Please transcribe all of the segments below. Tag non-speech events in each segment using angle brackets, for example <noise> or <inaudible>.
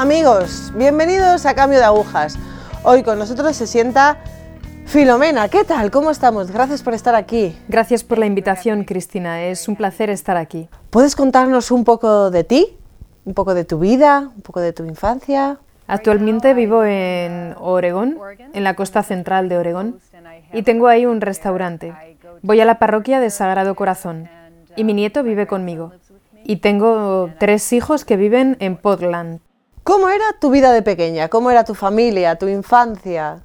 Amigos, bienvenidos a Cambio de Agujas. Hoy con nosotros se sienta Filomena. ¿Qué tal? ¿Cómo estamos? Gracias por estar aquí. Gracias por la invitación, Cristina. Es un placer estar aquí. ¿Puedes contarnos un poco de ti? ¿Un poco de tu vida? ¿Un poco de tu infancia? Actualmente vivo en Oregón, en la costa central de Oregón, y tengo ahí un restaurante. Voy a la parroquia de Sagrado Corazón y mi nieto vive conmigo. Y tengo tres hijos que viven en Portland. ¿Cómo era tu vida de pequeña? ¿Cómo era tu familia, tu infancia?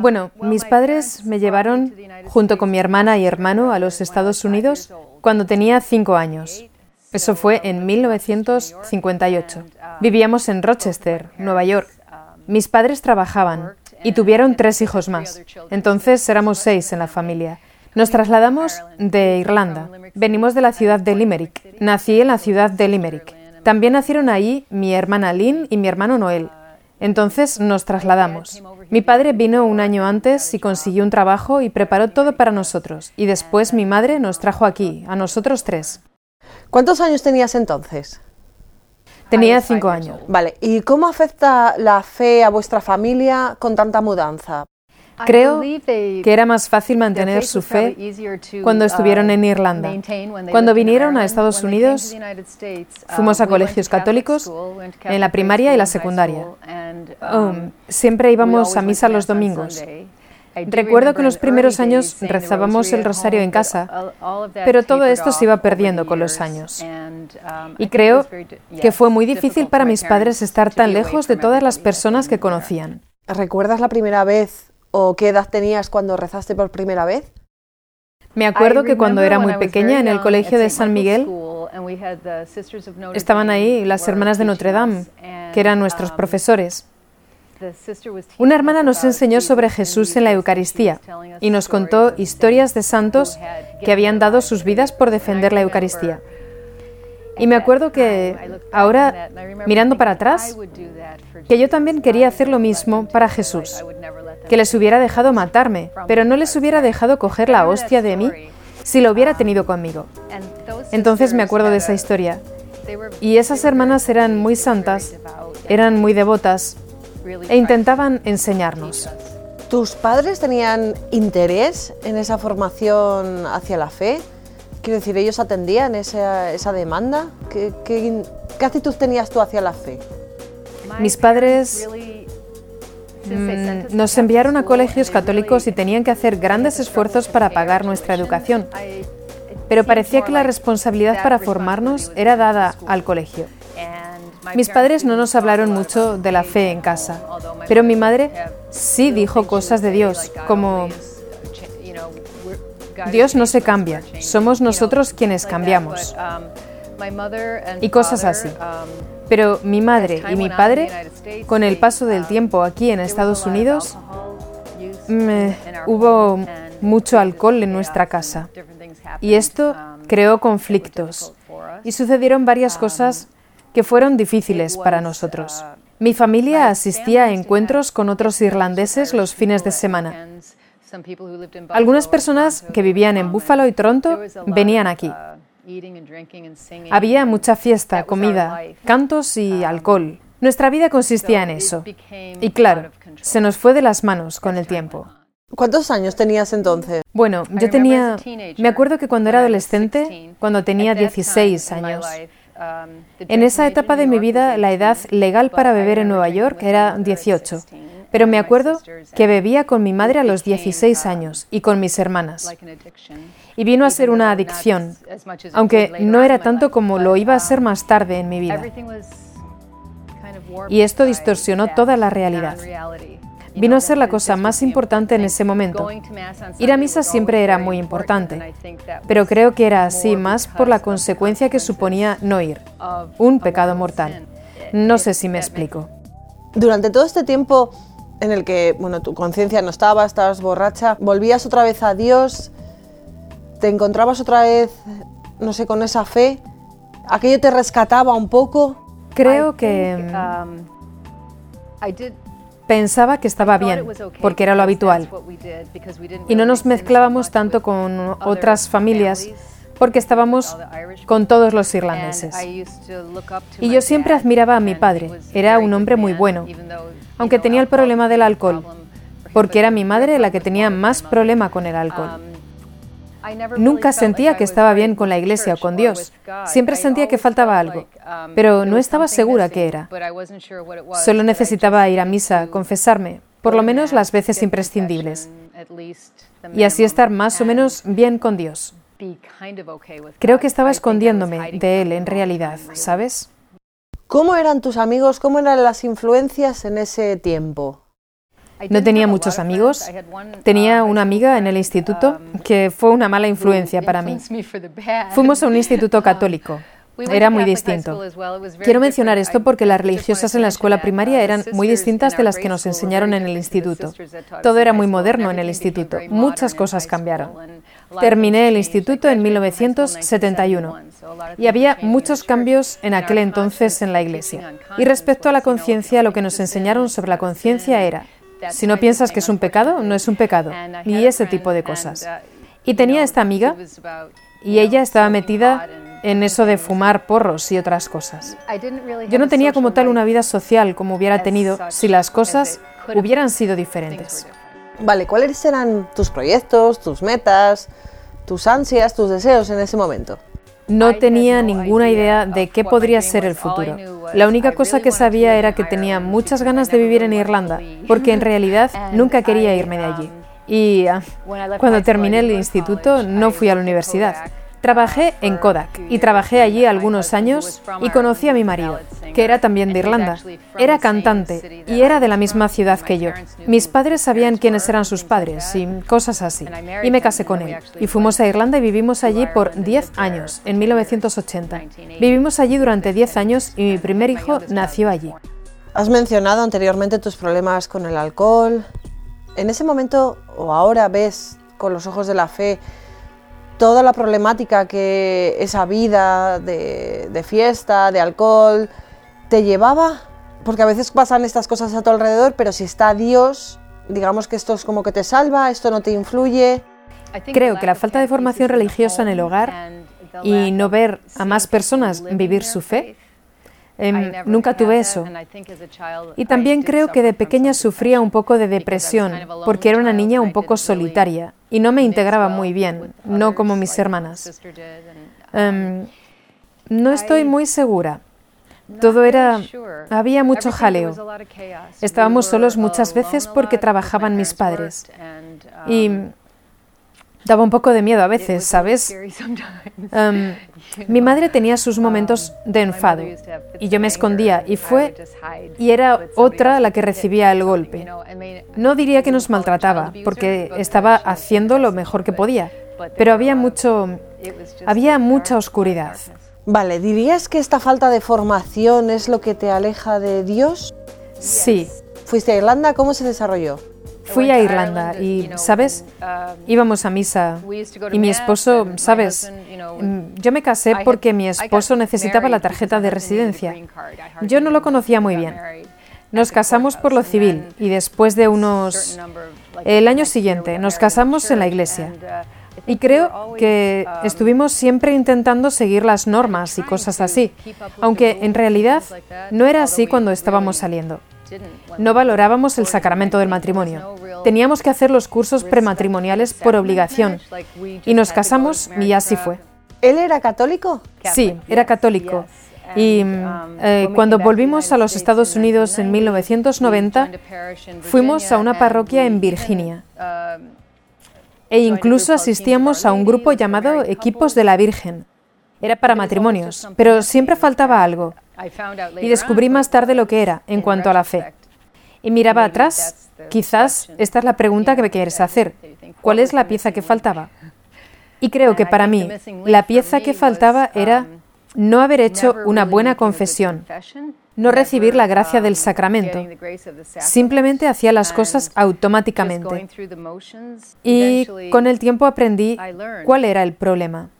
Bueno, mis padres me llevaron junto con mi hermana y hermano a los Estados Unidos cuando tenía cinco años. Eso fue en 1958. Vivíamos en Rochester, Nueva York. Mis padres trabajaban y tuvieron tres hijos más. Entonces éramos seis en la familia. Nos trasladamos de Irlanda. Venimos de la ciudad de Limerick. Nací en la ciudad de Limerick. También nacieron ahí mi hermana Lynn y mi hermano Noel. Entonces nos trasladamos. Mi padre vino un año antes y consiguió un trabajo y preparó todo para nosotros. Y después mi madre nos trajo aquí, a nosotros tres. ¿Cuántos años tenías entonces? Tenía cinco años. Vale, ¿y cómo afecta la fe a vuestra familia con tanta mudanza? Creo que era más fácil mantener su fe cuando estuvieron en Irlanda. Cuando vinieron a Estados Unidos, fuimos a colegios católicos en la primaria y la secundaria. Um, siempre íbamos a misa los domingos. Recuerdo que en los primeros años rezábamos el rosario en casa, pero todo esto se iba perdiendo con los años. Y creo que fue muy difícil para mis padres estar tan lejos de todas las personas que conocían. ¿Recuerdas la primera vez o qué edad tenías cuando rezaste por primera vez? Me acuerdo que cuando era muy pequeña en el colegio de San Miguel estaban ahí las hermanas de Notre Dame, que eran nuestros profesores. Una hermana nos enseñó sobre Jesús en la Eucaristía y nos contó historias de santos que habían dado sus vidas por defender la Eucaristía. Y me acuerdo que ahora, mirando para atrás, que yo también quería hacer lo mismo para Jesús, que les hubiera dejado matarme, pero no les hubiera dejado coger la hostia de mí si lo hubiera tenido conmigo. Entonces me acuerdo de esa historia. Y esas hermanas eran muy santas, eran muy devotas, e intentaban enseñarnos. ¿Tus padres tenían interés en esa formación hacia la fe? Quiero decir, ¿ellos atendían esa, esa demanda? ¿Qué, ¿Qué, qué, actitud tenías tú hacia la fe? Mis padres mm, nos enviaron a colegios católicos y tenían que hacer grandes esfuerzos para pagar nuestra educación. Pero parecía que la responsabilidad para formarnos era dada al colegio. Mis padres no nos hablaron mucho de la fe en casa, pero mi madre sí dijo cosas de Dios, como Dios no se cambia, somos nosotros quienes cambiamos. Y cosas así. Pero mi madre y mi padre, con el paso del tiempo aquí en Estados Unidos, hubo mucho alcohol en nuestra casa. Y esto creó conflictos. Y sucedieron varias cosas que fueron difíciles para nosotros. Mi familia asistía a encuentros con otros irlandeses los fines de semana. Algunas personas que vivían en Buffalo y Toronto venían aquí. Había mucha fiesta, comida, cantos y alcohol. Nuestra vida consistía en eso. Y claro, se nos fue de las manos con el tiempo. ¿Cuántos años tenías entonces? Bueno, yo tenía... Me acuerdo que cuando era adolescente, cuando tenía 16 años, en esa etapa de mi vida, la edad legal para beber en Nueva York era 18, pero me acuerdo que bebía con mi madre a los 16 años y con mis hermanas. Y vino a ser una adicción, aunque no era tanto como lo iba a ser más tarde en mi vida. Y esto distorsionó toda la realidad vino a ser la cosa más importante en ese momento. Ir a misa siempre era muy importante, pero creo que era así más por la consecuencia que suponía no ir, un pecado mortal. No sé si me explico. Durante todo este tiempo en el que bueno, tu conciencia no estaba, estabas borracha, volvías otra vez a Dios, te encontrabas otra vez, no sé, con esa fe, aquello te rescataba un poco. Creo que Pensaba que estaba bien, porque era lo habitual. Y no nos mezclábamos tanto con otras familias, porque estábamos con todos los irlandeses. Y yo siempre admiraba a mi padre, era un hombre muy bueno, aunque tenía el problema del alcohol, porque era mi madre la que tenía más problema con el alcohol. Nunca sentía que estaba bien con la iglesia o con Dios. Siempre sentía que faltaba algo, pero no estaba segura qué era. Solo necesitaba ir a misa, confesarme, por lo menos las veces imprescindibles, y así estar más o menos bien con Dios. Creo que estaba escondiéndome de Él en realidad, ¿sabes? ¿Cómo eran tus amigos? ¿Cómo eran las influencias en ese tiempo? No tenía muchos amigos. Tenía una amiga en el instituto que fue una mala influencia para mí. Fuimos a un <laughs> instituto católico. Era muy distinto. Quiero mencionar esto porque las religiosas en la escuela primaria eran muy distintas de las que nos enseñaron en el instituto. Todo era muy moderno en el instituto. Muchas cosas cambiaron. Terminé el instituto en 1971 y había muchos cambios en aquel entonces en la iglesia. Y respecto a la conciencia, lo que nos enseñaron sobre la conciencia era si no piensas que es un pecado, no es un pecado. Y ese tipo de cosas. Y tenía esta amiga y ella estaba metida en eso de fumar porros y otras cosas. Yo no tenía como tal una vida social como hubiera tenido si las cosas hubieran sido diferentes. Vale, ¿cuáles eran tus proyectos, tus metas, tus ansias, tus deseos en ese momento? No tenía ninguna idea de qué podría ser el futuro. La única cosa que sabía era que tenía muchas ganas de vivir en Irlanda, porque en realidad <laughs> nunca quería irme de allí. Y ah, cuando terminé el instituto no fui a la universidad. Trabajé en Kodak y trabajé allí algunos años y conocí a mi marido, que era también de Irlanda. Era cantante y era de la misma ciudad que yo. Mis padres sabían quiénes eran sus padres y cosas así. Y me casé con él. Y fuimos a Irlanda y vivimos allí por 10 años, en 1980. Vivimos allí durante 10 años y mi primer hijo nació allí. Has mencionado anteriormente tus problemas con el alcohol. En ese momento o ahora ves con los ojos de la fe toda la problemática que esa vida de, fiesta, de alcohol, te llevaba, porque a veces pasan estas cosas a tu alrededor, pero si está Dios, digamos que esto es como que te salva, esto no te influye. Creo que la falta de formación religiosa en el hogar y no ver a más personas vivir su fe Em, nunca tuve eso. Y también creo que de pequeña sufría un poco de depresión, porque era una niña un poco solitaria y no me integraba muy bien, no como mis hermanas. Em, no estoy muy segura. Todo era... Había mucho jaleo. Estábamos solos muchas veces porque trabajaban mis padres. Y Daba un poco de miedo a veces, ¿sabes? <laughs> Em, mi madre tenía sus momentos de enfado y yo me escondía y fue y era otra la que recibía el golpe. No diría que nos maltrataba porque estaba haciendo lo mejor que podía, pero había mucho había mucha oscuridad. Vale, ¿dirías que esta falta de formación es lo que te aleja de Dios? Sí. ¿Fuiste a Irlanda? ¿Cómo se desarrolló? Fui a Irlanda y, ¿sabes? Íbamos a misa y mi esposo, ¿sabes? Mm, yo me casé porque mi esposo necesitaba la tarjeta de residencia. Yo no lo conocía muy bien. Nos casamos por lo civil y después de unos... El año siguiente nos casamos en la iglesia. Y creo que estuvimos siempre intentando seguir las normas y cosas así, aunque en realidad no era así cuando estábamos saliendo. No valorábamos el sacramento del matrimonio. Teníamos que hacer los cursos prematrimoniales por obligación. Y nos casamos y así fue. ¿Él era católico? Sí, era católico. Y eh, cuando volvimos a los Estados Unidos en 1990, fuimos a una parroquia en Virginia. E incluso asistíamos a un grupo llamado Equipos de la Virgen. Era para matrimonios, pero siempre faltaba algo. Y descubrí más tarde lo que era en cuanto a la fe. Y miraba atrás, quizás esta es la pregunta que me quieres hacer. ¿Cuál es la pieza que faltaba? Y creo que para mí la pieza que faltaba era no haber hecho una buena confesión, no recibir la gracia del sacramento. Simplemente hacía las cosas automáticamente. Y con el tiempo aprendí cuál era el problema.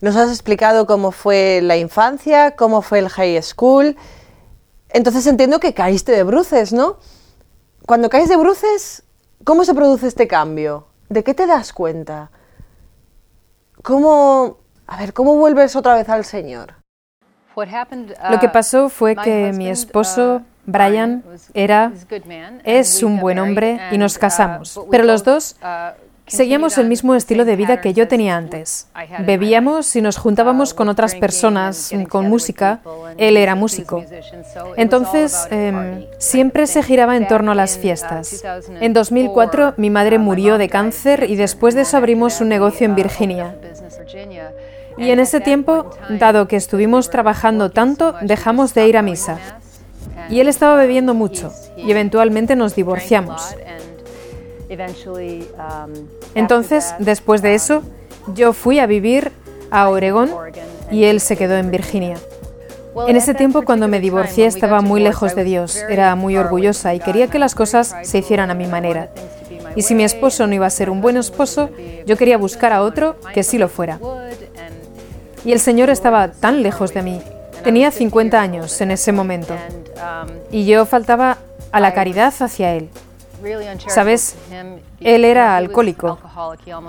Nos has explicado cómo fue la infancia, cómo fue el high school. Entonces entiendo que caíste de bruces, ¿no? Cuando caes de bruces, ¿cómo se produce este cambio? ¿De qué te das cuenta? ¿Cómo A ver, ¿cómo vuelves otra vez al Señor? Lo que pasó fue que mi esposo, Brian, era, es un buen hombre y nos casamos, pero los dos Seguíamos el mismo estilo de vida que yo tenía antes. Bebíamos y nos juntábamos con otras personas, con música. Él era músico. Entonces, em, siempre se giraba en torno a las fiestas. En 2004, mi madre murió de cáncer y después de eso abrimos un negocio en Virginia. Y en ese tiempo, dado que estuvimos trabajando tanto, dejamos de ir a misa. Y él estaba bebiendo mucho y eventualmente nos divorciamos. Um, Entonces, después de eso, yo fui a vivir a Oregón y él se quedó en Virginia. En ese tiempo, cuando me divorcié, estaba muy lejos de Dios, era muy orgullosa y quería que las cosas se hicieran a mi manera. Y si mi esposo no iba a ser un buen esposo, yo quería buscar a otro que sí lo fuera. Y el Señor estaba tan lejos de mí. Tenía 50 años en ese momento. Um, y yo faltaba a la caridad hacia Él. Sabes, él era alcohólico,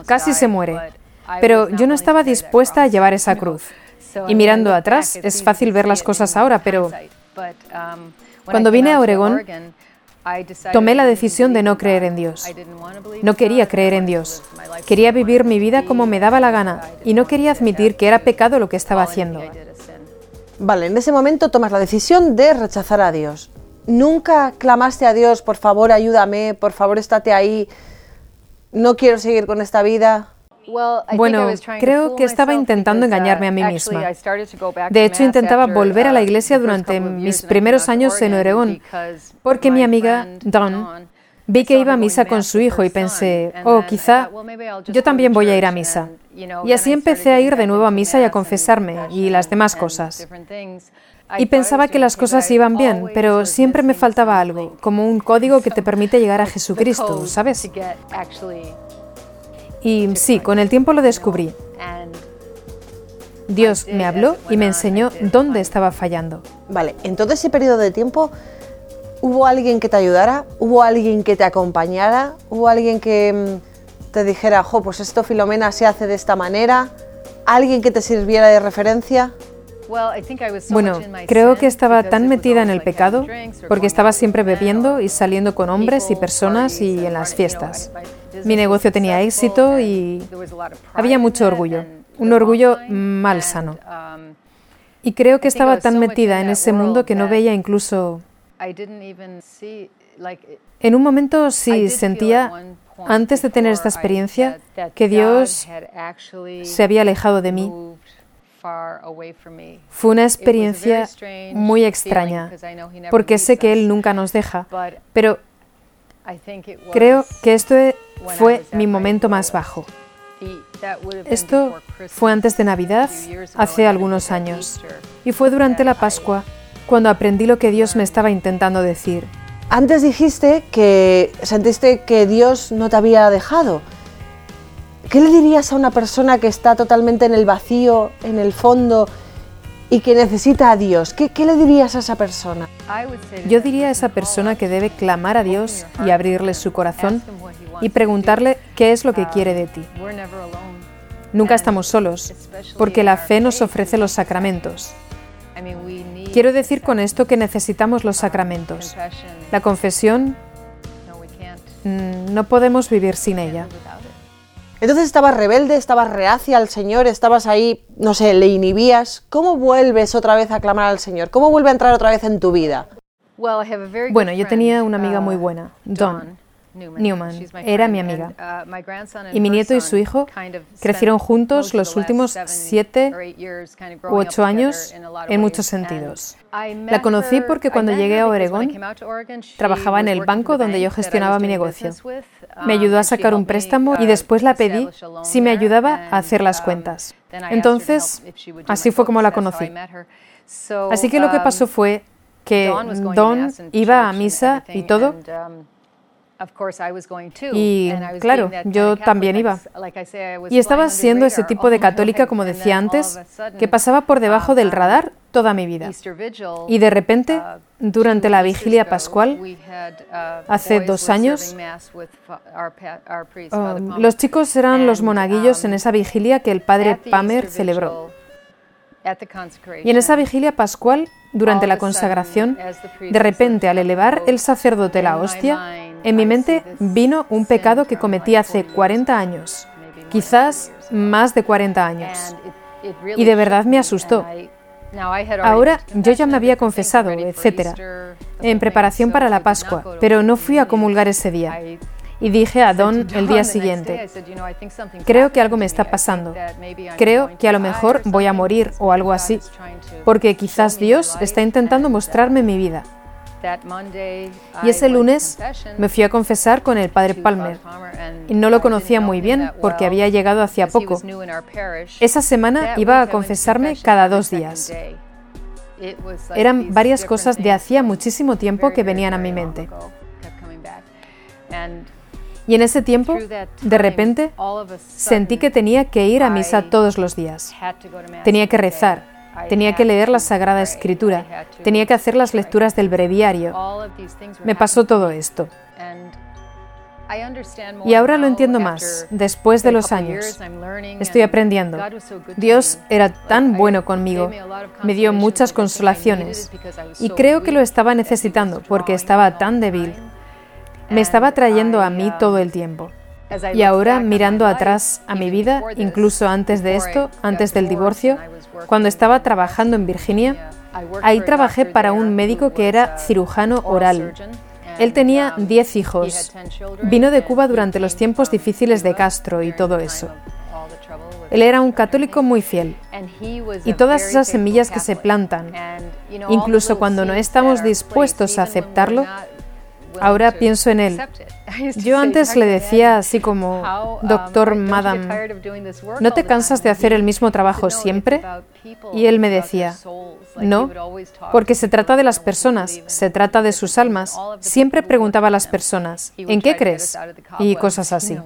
casi se muere, pero yo no estaba dispuesta a llevar esa cruz. <laughs> Y mirando atrás, es fácil ver las cosas ahora, pero um, cuando vine a Oregón, tomé la decisión de no creer en Dios. No quería creer en Dios. Quería vivir mi vida como me daba la gana. Y no quería admitir que era pecado lo que estaba haciendo. Vale, en ese momento tomas la decisión de rechazar a Dios. ¿Nunca clamaste a Dios, por favor, ayúdame, por favor, estate ahí, no quiero seguir con esta vida? Bueno, creo que estaba intentando engañarme a mí misma. De hecho, intentaba volver a la iglesia durante mis primeros años en Oregón, porque mi amiga Dawn vi que iba a misa con su hijo y pensé, oh, quizá yo también voy a ir a misa. Y así empecé a ir de nuevo a misa y a confesarme y las demás cosas. Y pensaba que las cosas iban bien, pero siempre me faltaba algo, como un código que te permite llegar a Jesucristo, ¿sabes? Y sí, con el tiempo lo descubrí. Dios me habló y me enseñó dónde estaba fallando. Vale, en todo ese periodo de tiempo, ¿hubo alguien que te ayudara? ¿Hubo alguien que te acompañara? ¿Hubo alguien que mm, te dijera, jo, pues esto Filomena se hace de esta manera? ¿Alguien que te sirviera de referencia? Bueno, creo que estaba tan metida en el pecado porque estaba siempre bebiendo y saliendo con hombres y personas y en las fiestas. Mi negocio tenía éxito y había mucho orgullo, un orgullo mal sano. Um, y creo que estaba tan metida en ese mundo que no veía incluso... En un momento sí sentía, antes de tener esta experiencia, que Dios se había alejado de mí. fue una experiencia muy extraña, porque sé que Él nunca nos deja, pero creo que esto e, fue mi momento más bajo. Esto fue antes de Navidad, hace algunos años, y fue durante la Pascua cuando aprendí lo que Dios me estaba intentando decir. Antes dijiste que sentiste que Dios no te había dejado, ¿Qué le dirías a una persona que está totalmente en el vacío, en el fondo y que necesita a Dios? ¿Qué, le dirías a esa persona? Yo diría a esa persona que debe clamar a Dios y abrirle su corazón y preguntarle qué es lo que quiere de ti. Nunca estamos solos, porque la fe nos ofrece los sacramentos. Quiero decir con esto que necesitamos los sacramentos. La confesión, mm, no podemos vivir sin ella. Entonces estabas rebelde, estabas reacia al Señor, estabas ahí, no sé, le inhibías. ¿Cómo vuelves otra vez a clamar al Señor? ¿Cómo vuelve a entrar otra vez en tu vida? Bueno, yo tenía una amiga muy buena, Dawn. Newman era mi amiga. Uh, y mi nieto y su hijo crecieron juntos los últimos siete u ocho años en muchos sentidos. La conocí porque cuando llegué a Oregón trabajaba en el banco donde yo gestionaba mi negocio. Me um, ayudó a sacar un préstamo y después la pedí si me ayudaba a hacer las um, cuentas. Entonces, así fue como la conocí. Así que lo que pasó um, fue que Don iba a misa y todo, Y claro, yo también iba. Y estaba siendo ese tipo de católica, como decía antes, que pasaba por debajo del radar toda mi vida. Y de repente, durante la vigilia pascual, hace dos años, um, los chicos eran los monaguillos en esa vigilia que el padre Pamer celebró. Y en esa vigilia pascual, durante la consagración, de repente al elevar el sacerdote la hostia, en mi mente vino un pecado que cometí hace 40 años, quizás más de 40 años. Y de verdad me asustó. Ahora yo ya me había confesado, etcétera, en preparación para la Pascua, pero no fui a comulgar ese día. Y dije a Don el día siguiente, creo que algo me está pasando, creo que a lo mejor voy a morir o algo así, porque quizás Dios está intentando mostrarme mi vida. Y ese lunes me fui a confesar con el padre Palmer. Y no lo conocía muy bien porque había llegado hacía poco. Esa semana iba a confesarme cada dos días. Eran varias cosas de hacía muchísimo tiempo que venían a mi mente. Y en ese tiempo, de repente, sentí que tenía que ir a misa todos los días. Tenía que rezar, Tenía que leer la Sagrada Escritura, tenía que hacer las lecturas del breviario. Me pasó todo esto. Y ahora lo entiendo más, después de los años. Estoy aprendiendo. Dios era tan bueno conmigo, me dio muchas consolaciones y creo que lo estaba necesitando porque estaba tan débil. Me estaba trayendo a mí todo el tiempo. Y ahora, mirando atrás a mi vida, incluso antes de esto, antes del divorcio, cuando estaba trabajando en Virginia, ahí trabajé para un médico que era cirujano oral. Él tenía 10 hijos. Vino de Cuba durante los tiempos difíciles de Castro y todo eso. Él era un católico muy fiel. Y todas esas semillas que se plantan, incluso cuando no estamos dispuestos a aceptarlo, Ahora pienso en él. <laughs> Yo antes le decía así como, doctor, madam, ¿no te cansas de hacer el mismo trabajo siempre? Y él me decía, no, porque se trata de las personas, se trata de sus almas. Siempre preguntaba a las personas, ¿en qué crees? Y cosas así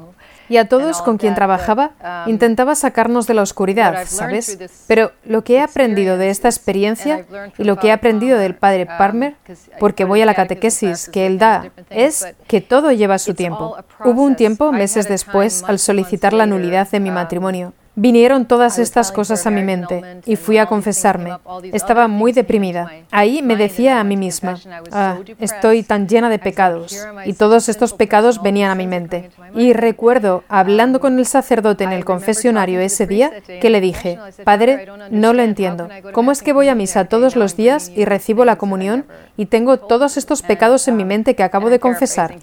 y a todos con quien trabajaba um, intentaba sacarnos de la oscuridad, ¿sabes? Pero lo que he aprendido de esta experiencia y lo que he aprendido del padre um, Palmer, porque voy a la catequesis que él da, es que todo lleva su tiempo. Hubo un tiempo, meses después, al solicitar la nulidad de mi um, matrimonio, Vinieron todas estas cosas a mi mente y fui a confesarme. Estaba muy deprimida. Ahí me decía a mí misma, ah, estoy tan llena de pecados. Y todos estos pecados venían a mi mente. Y recuerdo, hablando con el sacerdote en el confesionario ese día, que le dije, Padre, no lo entiendo. ¿Cómo es que voy a misa todos los días y recibo la comunión y tengo todos estos pecados en mi mente que acabo de confesar?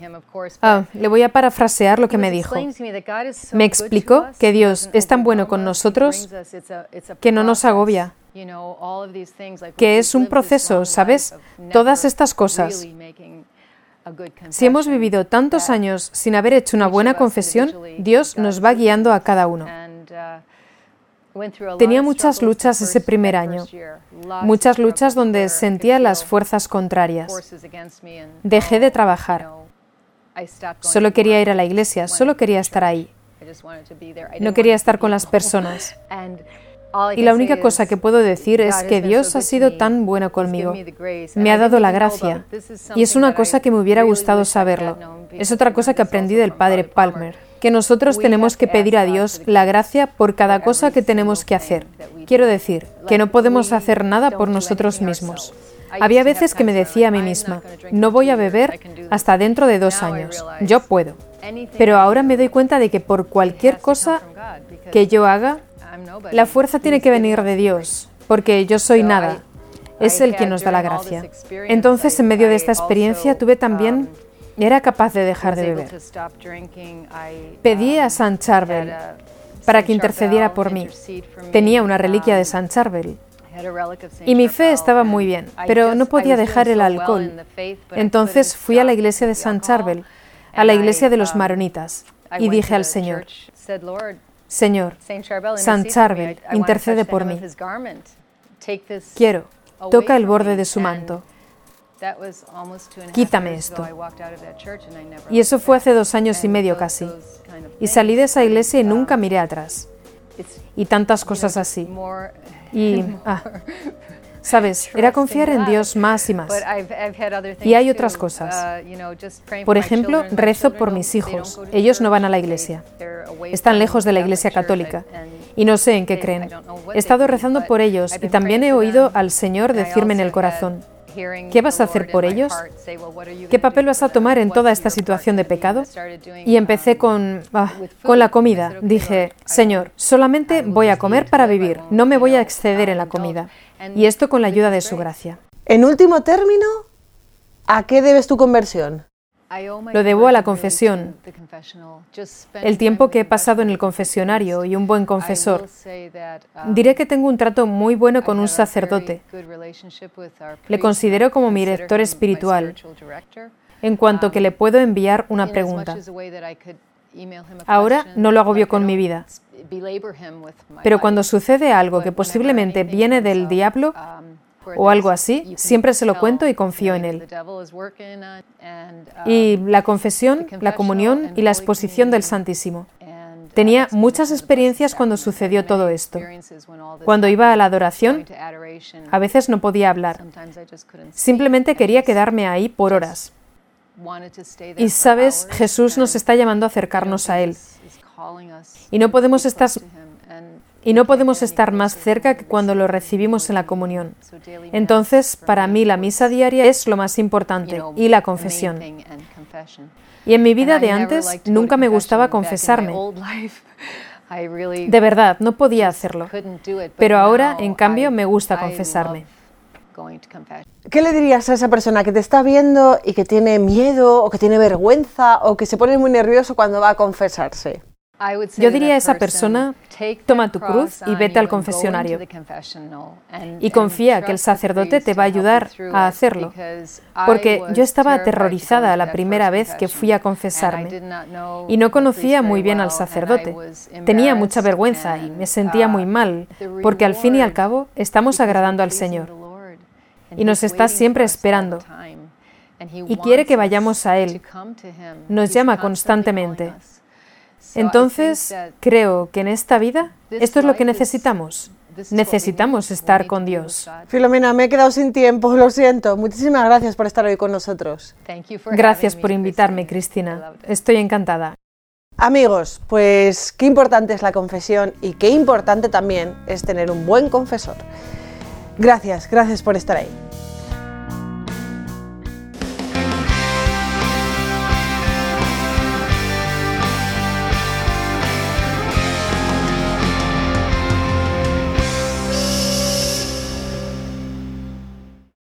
Ah, le voy a parafrasear lo que me dijo. Me explicó que Dios es tan bueno con nosotros que no nos agobia, que es un proceso, ¿sabes? Todas estas cosas. Si hemos vivido tantos años sin haber hecho una buena confesión, Dios nos va guiando a cada uno. Tenía muchas luchas ese primer año, muchas luchas donde sentía las fuerzas contrarias. Dejé de trabajar. Solo quería ir a la iglesia, solo quería estar ahí. No quería estar con las personas. Y la única cosa que puedo decir es que Dios ha sido tan bueno conmigo. Me ha dado la gracia. Y es una cosa que me hubiera gustado saberlo. Es otra cosa que aprendí del padre Palmer, que nosotros tenemos que pedir a Dios la gracia por cada cosa que tenemos que hacer. Quiero decir, que no podemos hacer nada por nosotros mismos. Había veces que me decía a mí misma, no voy a beber hasta dentro de dos años. Yo puedo. Pero ahora me doy cuenta de que por cualquier cosa que yo haga, la fuerza tiene que venir de Dios, porque yo soy nada. Es el que nos da la gracia. Entonces, en medio de esta experiencia, tuve también era capaz de dejar de beber. Pedí a San Charbel para que intercediera por mí. Tenía una reliquia de San Charbel. Y mi fe estaba muy bien, pero no podía dejar el alcohol. Entonces fui a la iglesia de San Charbel a la iglesia de los um, maronitas y dije al Señor, Señor, San Charbel, intercede por mí. Quiero, toca el borde de su manto. quítame esto. Y eso fue hace dos años y medio casi. Y salí de esa iglesia y nunca miré atrás. Y tantas cosas así. Y, <laughs> ah, sabes, era confiar en Dios más y más. Y hay otras cosas. Por ejemplo, rezo por mis hijos. Ellos no van a la iglesia. Están lejos de la iglesia católica. Y no sé en qué creen. He estado rezando por ellos y también he oído al Señor decirme en el corazón, ¿Qué vas a hacer por ellos? ¿Qué papel vas a tomar en toda esta situación de pecado? Y empecé con, ah, con la comida. Dije, Señor, solamente voy a comer para vivir, no me voy a exceder en la comida. Y esto con la ayuda de su gracia. En último término, ¿a qué debes tu conversión? Lo debo a la confesión, el tiempo que he pasado en el confesionario y un buen confesor. Diré que tengo un trato muy bueno con un sacerdote. Le considero como mi director espiritual, en cuanto que le puedo enviar una pregunta. Ahora no lo agobio con mi vida. Pero cuando sucede algo que posiblemente viene del diablo, o algo así, siempre se lo cuento y confío en él. Y la confesión, la comunión y la exposición del Santísimo. Tenía muchas experiencias cuando sucedió todo esto. Cuando iba a la adoración, a veces no podía hablar. Simplemente quería quedarme ahí por horas. Y sabes, Jesús nos está llamando a acercarnos a Él. Y no podemos estar y no podemos estar más cerca que cuando lo recibimos en la comunión. Entonces, para mí la misa diaria es lo más importante y la confesión. Y en mi vida de antes nunca me gustaba confesarme. De verdad, no podía hacerlo. Pero ahora, en cambio, me gusta confesarme. ¿Qué le dirías a esa persona que te está viendo y que tiene miedo o que tiene vergüenza o que se pone muy nervioso cuando va a confesarse? Yo diría a esa persona, toma tu cruz y vete al confesionario. Y confía que el sacerdote te va a ayudar a hacerlo. Porque yo estaba aterrorizada la primera vez que fui a confesarme y no conocía muy bien al sacerdote. Tenía mucha vergüenza y me sentía muy mal, porque al fin y al cabo estamos agradando al Señor. Y nos está siempre esperando. Y quiere que vayamos a Él. Nos llama constantemente. Entonces, creo que en esta vida esto es lo que necesitamos. Necesitamos estar con Dios. Filomena, me he quedado sin tiempo, <laughs> lo siento. Muchísimas gracias por estar hoy con nosotros. Gracias por invitarme, Cristina. Estoy encantada. Amigos, pues qué importante es la confesión y qué importante también es tener un buen confesor. Gracias, gracias por estar ahí.